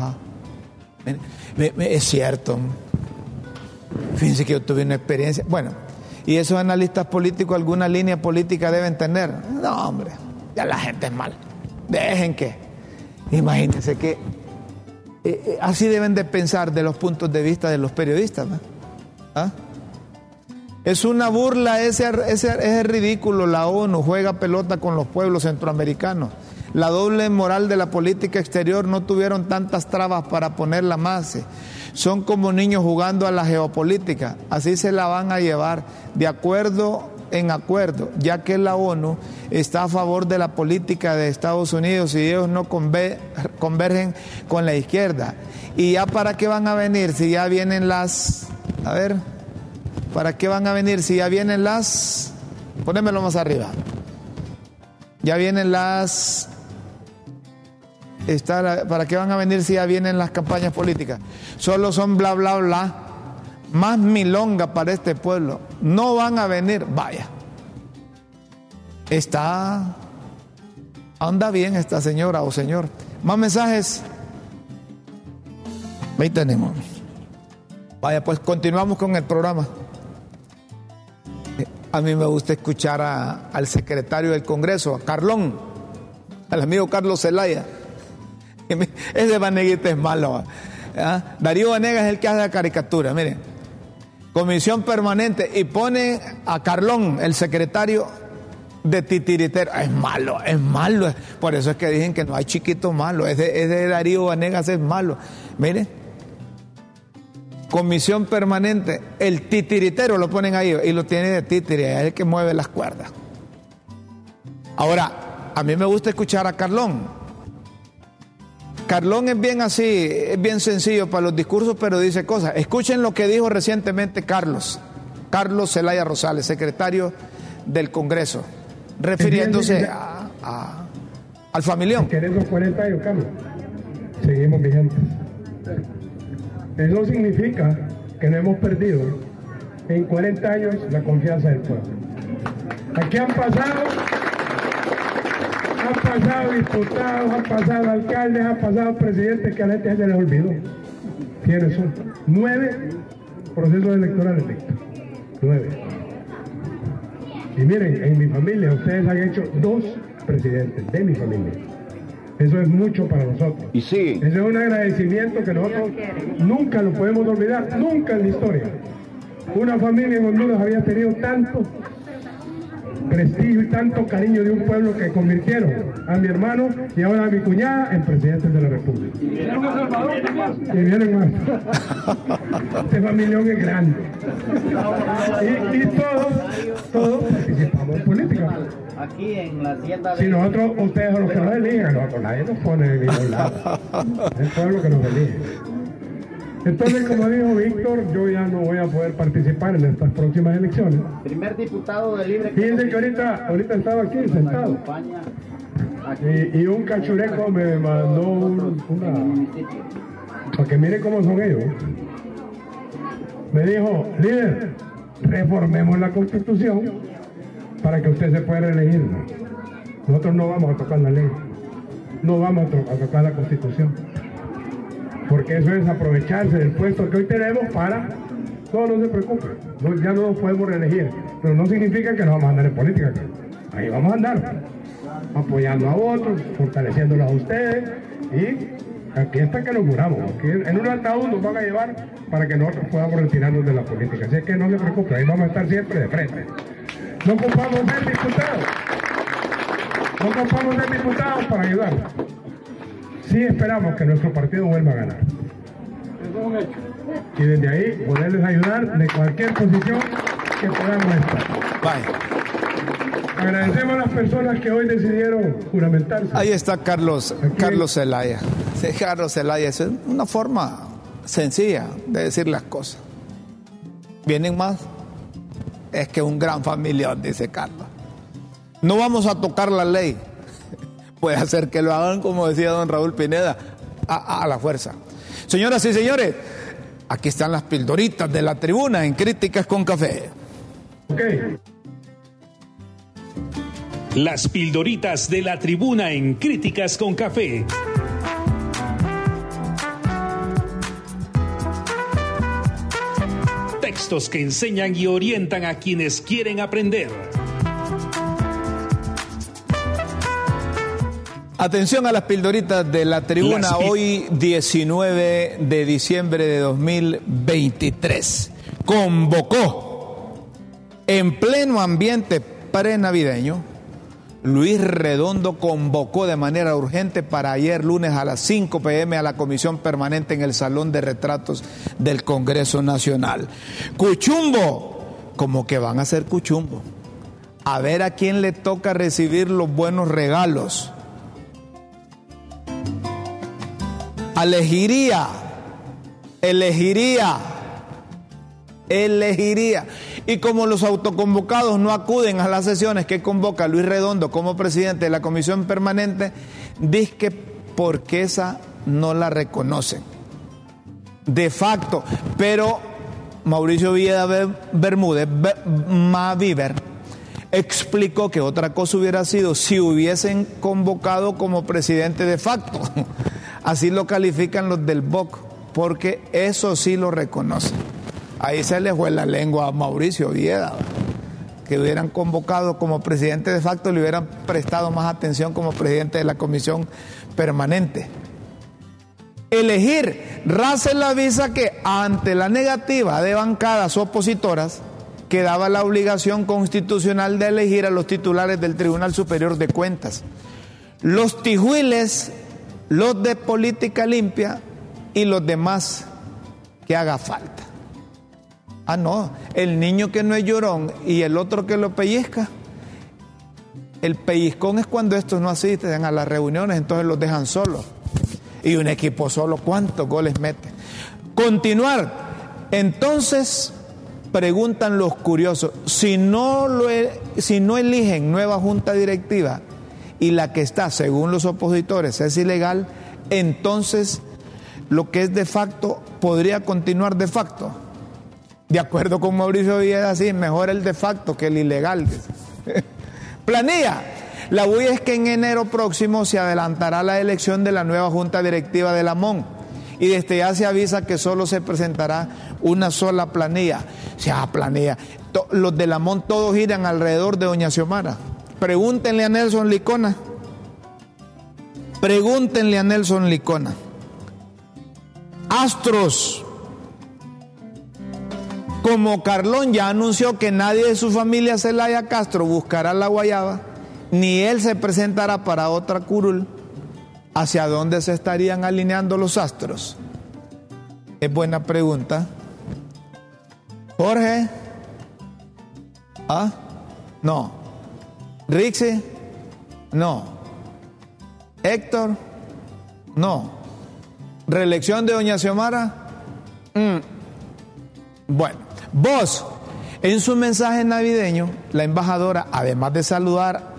ja. Es cierto. Fíjense que yo tuve una experiencia. Bueno, ¿y esos analistas políticos alguna línea política deben tener? No, hombre, ya la gente es mal. Dejen que. Imagínense que eh, eh, así deben de pensar de los puntos de vista de los periodistas. ¿no? ¿Ah? Es una burla, ese, ese, ridículo. La ONU juega pelota con los pueblos centroamericanos. La doble moral de la política exterior no tuvieron tantas trabas para ponerla más. Son como niños jugando a la geopolítica. Así se la van a llevar de acuerdo en acuerdo, ya que la ONU está a favor de la política de Estados Unidos y ellos no convergen con la izquierda. ¿Y ya para qué van a venir si ya vienen las a ver, ¿para qué van a venir si ya vienen las... Ponémelo más arriba. Ya vienen las... Está ¿Para qué van a venir si ya vienen las campañas políticas? Solo son bla, bla, bla. Más milonga para este pueblo. No van a venir. Vaya. Está... Anda bien esta señora o señor. Más mensajes. Ahí tenemos. Vaya, pues continuamos con el programa. A mí me gusta escuchar al secretario del Congreso, a Carlón, al amigo Carlos Zelaya. Ese Vaneguita es malo. ¿ah? Darío Vanegas es el que hace la caricatura, miren. Comisión permanente y pone a Carlón, el secretario de titiritero. Es malo, es malo. Por eso es que dicen que no hay chiquito malo. Ese, de Darío Vanegas es malo. Miren. Comisión permanente, el titiritero lo ponen ahí y lo tiene de titiri, es el que mueve las cuerdas. Ahora, a mí me gusta escuchar a Carlón. Carlón es bien así, es bien sencillo para los discursos, pero dice cosas. Escuchen lo que dijo recientemente Carlos, Carlos Zelaya Rosales, secretario del Congreso refiriéndose a, al familión. Queremos 40 años, Carlos. Seguimos vigentes. Eso significa que no hemos perdido en 40 años la confianza del pueblo. Aquí han pasado, han pasado diputados, han pasado alcaldes, han pasado presidentes que a la gente se les olvidó. ¿Quiénes son? Nueve procesos electorales, Víctor. Nueve. Y miren, en mi familia ustedes han hecho dos presidentes de mi familia. Eso es mucho para nosotros. Y sí. Ese es un agradecimiento que nosotros nunca lo podemos olvidar, nunca en la historia. Una familia en Honduras había tenido tanto prestigio y tanto cariño de un pueblo que convirtieron a mi hermano y ahora a mi cuñada en presidentes de la República. Y vienen más. Y vienen más. Este familión es grande. Y, y todos, todos participamos en política. Aquí en la hacienda Si nosotros, ustedes son los que nos eligen, nosotros nadie nos pone en ningún lado. Es el pueblo que nos elige. Entonces, como dijo Víctor, yo ya no voy a poder participar en estas próximas elecciones. Primer diputado de Libre. Fíjense que ahorita, ahorita estaba aquí sentado. Y, y, un cachureco me mandó un, una... Para que miren cómo son ellos. Me dijo, líder, reformemos la constitución para que usted se pueda reelegir. Nosotros no vamos a tocar la ley. No vamos a tocar la constitución porque eso es aprovecharse del puesto que hoy tenemos para... No, no se preocupe, ya no nos podemos reelegir, pero no significa que no vamos a andar en política. Ahí vamos a andar, apoyando a otros, fortaleciéndolos a ustedes y aquí está que nos curamos. en un ataúd nos van a llevar para que nosotros podamos retirarnos de la política. Así que no se preocupe, ahí vamos a estar siempre de frente. No ocupamos ser diputados. No ocupamos ser diputados para ayudar sí esperamos que nuestro partido vuelva a ganar. Y desde ahí poderles ayudar de cualquier posición que podamos estar. Agradecemos a las personas que hoy decidieron juramentarse. Ahí está Carlos, Carlos Zelaya. Carlos Zelaya, es una forma sencilla de decir las cosas. ¿Vienen más? Es que un gran familiar, dice Carlos. No vamos a tocar la ley puede hacer que lo hagan, como decía don Raúl Pineda, a, la fuerza. Señoras y señores, aquí están las pildoritas de la tribuna en Críticas con Café. Las pildoritas de la tribuna en Críticas con Café. Textos que enseñan y orientan a quienes quieren aprender. Atención a las pildoritas de la tribuna hoy 19 de diciembre de 2023. Convocó en pleno ambiente prenavideño. Luis Redondo convocó de manera urgente para ayer lunes a las 5 pm a la comisión permanente en el Salón de Retratos del Congreso Nacional. Cuchumbo, como que van a ser cuchumbo. A ver a quién le toca recibir los buenos regalos elegiría, elegiría, elegiría. Y como los autoconvocados no acuden a las sesiones que convoca Luis Redondo como presidente de la comisión permanente, dice que porque esa no la reconocen. De facto, pero Mauricio Villeda Bermúdez, Maviver, explicó que otra cosa hubiera sido si hubiesen convocado como presidente de facto. Así lo califican los del BOC, porque eso sí lo reconocen. Ahí se le fue la lengua a Mauricio Vieda. que hubieran convocado como presidente de facto le hubieran prestado más atención como presidente de la comisión permanente. Elegir Russell avisa que ante la negativa de bancadas opositoras quedaba la obligación constitucional de elegir a los titulares del Tribunal Superior de Cuentas. Los tijuiles, los de política limpia y los demás que haga falta. Ah, no, el niño que no es llorón y el otro que lo pellizca. El pellizcón es cuando estos no asisten a las reuniones, entonces los dejan solos. Y un equipo solo, ¿cuántos goles mete? Continuar. Entonces, preguntan los curiosos, si no, e, si no eligen nueva junta directiva y la que está, según los opositores, es ilegal, entonces lo que es de facto podría continuar de facto. De acuerdo con Mauricio Villegas, sí, mejor el de facto que el ilegal. Planilla. La UI es que en enero próximo se adelantará la elección de la nueva junta directiva de la MON y desde ya se avisa que solo se presentará una sola planilla. O sea, planilla. Los de la MON todos giran alrededor de Doña Xiomara. Pregúntenle a Nelson Licona. Pregúntenle a Nelson Licona. Astros. Como Carlón ya anunció que nadie de su familia Celaya Castro buscará la guayaba, ni él se presentará para otra curul, ¿hacia dónde se estarían alineando los astros? Es buena pregunta. Jorge. ¿Ah? No. Rixi. No. Héctor. No. ¿Reelección de Doña Xiomara? Mm. Bueno, vos, en su mensaje navideño, la embajadora, además de saludar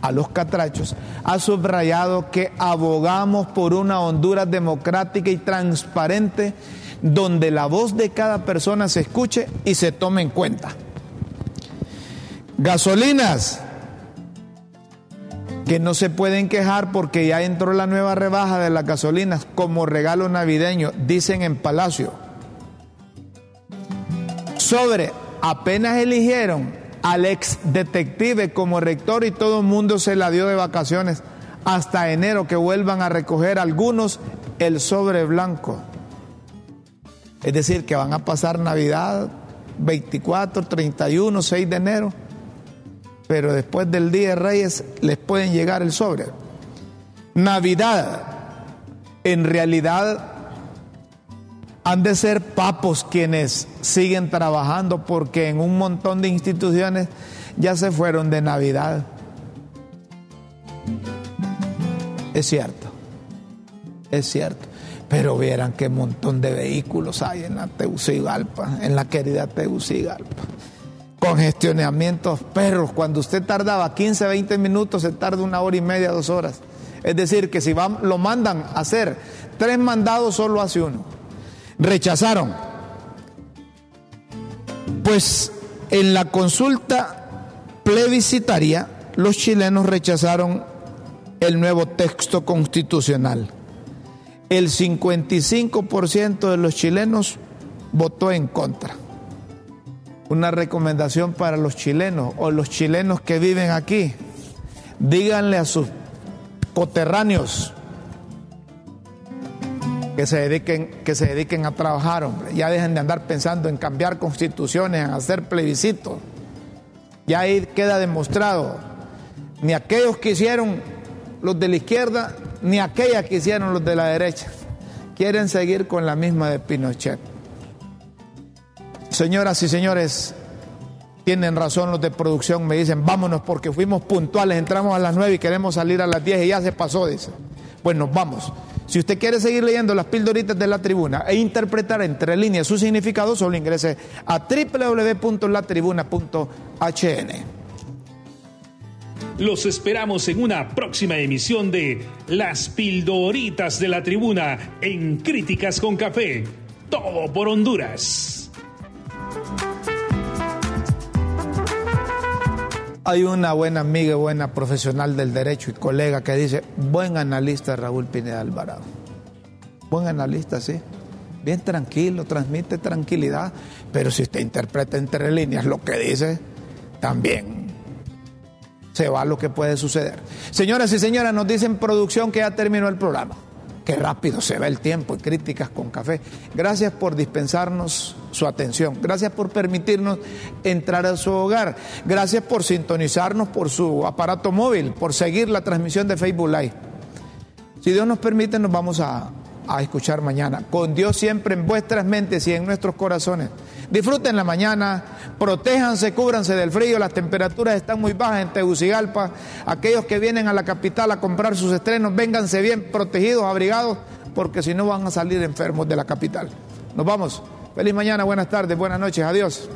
a los catrachos, ha subrayado que abogamos por una Honduras democrática y transparente donde la voz de cada persona se escuche y se tome en cuenta. Gasolinas, que no se pueden quejar porque ya entró la nueva rebaja de las gasolinas como regalo navideño, dicen en Palacio. Sobre, apenas eligieron al ex detective como rector y todo el mundo se la dio de vacaciones hasta enero que vuelvan a recoger algunos el sobre blanco. Es decir, que van a pasar Navidad 24, 31, 6 de enero pero después del Día de Reyes les pueden llegar el sobre. Navidad, en realidad han de ser papos quienes siguen trabajando porque en un montón de instituciones ya se fueron de Navidad. Es cierto, es cierto. Pero vieran qué montón de vehículos hay en la Teucigalpa, en la querida Teucigalpa congestionamientos perros. Cuando usted tardaba 15, 20 minutos, se tarda una hora y media, dos horas. Es decir, que si lo mandan a hacer tres mandados, solo hace uno. Rechazaron. Pues en la consulta plebiscitaria, los chilenos rechazaron el nuevo texto constitucional. El 55% de los chilenos votó en contra una recomendación para los chilenos o los chilenos que viven aquí. Díganle a sus coterráneos que se dediquen, que se dediquen a trabajar, hombre. Ya dejen de andar pensando en cambiar constituciones, en hacer plebiscitos. Ya ahí queda demostrado. Ni aquellos que hicieron los de la izquierda, ni aquellas que hicieron los de la derecha. Quieren seguir con la misma de Pinochet. Señoras y señores, tienen razón los de producción, me dicen, vámonos porque fuimos puntuales, entramos a las 9 y queremos salir a las 10 y ya se pasó, dice. Pues nos vamos. Si usted quiere seguir leyendo las pildoritas de la tribuna e interpretar entre líneas su significado, solo ingrese a www.latribuna.hn. Los esperamos en una próxima emisión de Las pildoritas de la tribuna en Críticas con Café. Todo por Honduras. Hay una buena amiga buena profesional del derecho y colega que dice, buen analista Raúl Pineda Alvarado. Buen analista, sí. Bien tranquilo, transmite tranquilidad, pero si usted interpreta entre líneas lo que dice, también se va lo que puede suceder. Señoras y señores, nos dicen producción que ya terminó el programa. Qué rápido se va el tiempo y críticas con café. Gracias por dispensarnos su atención. Gracias por permitirnos entrar a su hogar. Gracias por sintonizarnos por su aparato móvil, por seguir la transmisión de Facebook Live. Si Dios nos permite, nos vamos a, a escuchar mañana. Con Dios siempre en vuestras mentes y en nuestros corazones. Disfruten la mañana, protéjanse, cúbranse del frío, las temperaturas están muy bajas en Tegucigalpa. Aquellos que vienen a la capital a comprar sus estrenos, vénganse bien protegidos, abrigados, porque si no van a salir enfermos de la capital. Nos vamos. Feliz mañana, buenas tardes, buenas noches, adiós.